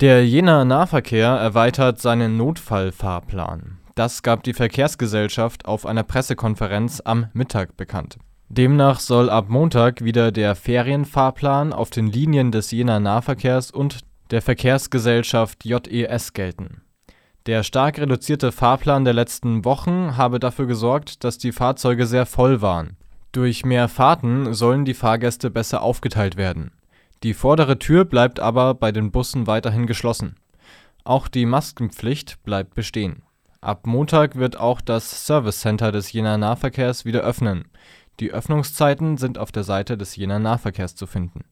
Der Jenaer Nahverkehr erweitert seinen Notfallfahrplan. Das gab die Verkehrsgesellschaft auf einer Pressekonferenz am Mittag bekannt. Demnach soll ab Montag wieder der Ferienfahrplan auf den Linien des Jenaer Nahverkehrs und der Verkehrsgesellschaft JES gelten. Der stark reduzierte Fahrplan der letzten Wochen habe dafür gesorgt, dass die Fahrzeuge sehr voll waren. Durch mehr Fahrten sollen die Fahrgäste besser aufgeteilt werden. Die vordere Tür bleibt aber bei den Bussen weiterhin geschlossen. Auch die Maskenpflicht bleibt bestehen. Ab Montag wird auch das Service Center des Jenaer Nahverkehrs wieder öffnen. Die Öffnungszeiten sind auf der Seite des Jenaer Nahverkehrs zu finden